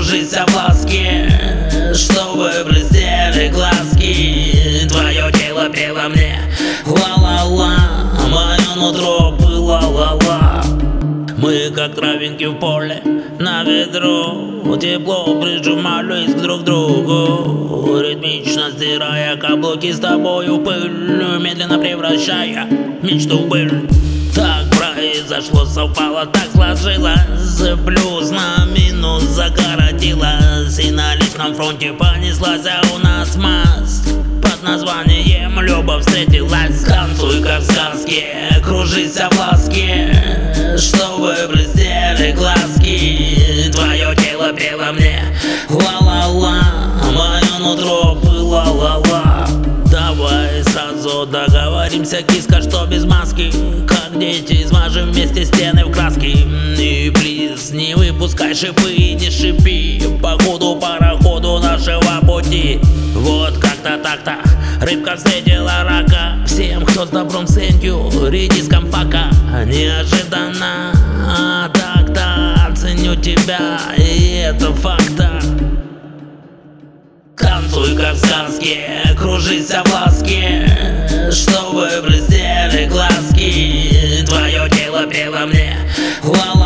кружится в ласке Чтобы блестели глазки. Твое тело пело мне Ла-ла-ла Мое нутро было ла-ла. Мы как травинки в поле на ветру Тепло прижимались друг к другу Ритмично стирая каблуки с тобою пыль Медленно превращая мечту в Так произошло, совпало, так сложилось. Плюс на минус загородилась. И на личном фронте понеслась, а у нас масс Под названием Любовь встретилась Танцуй как в сказке, кружись в ласке Чтобы блестели глазки. Твое тело пело мне Ла-ла-ла, сразу договоримся, киска, что без маски? Как дети, смажем вместе стены в краски. И плиз, не выпускай шипы не шипи. По ходу пароходу нашего пути. Вот как-то так-то. Рыбка встретила рака. Всем, кто с добром сенью, редиском пока Неожиданно, а так-то Ценю тебя, и это факта Танцуй как в сказке, кружись в ласке чтобы блестели глазки Твое тело пело мне. Ла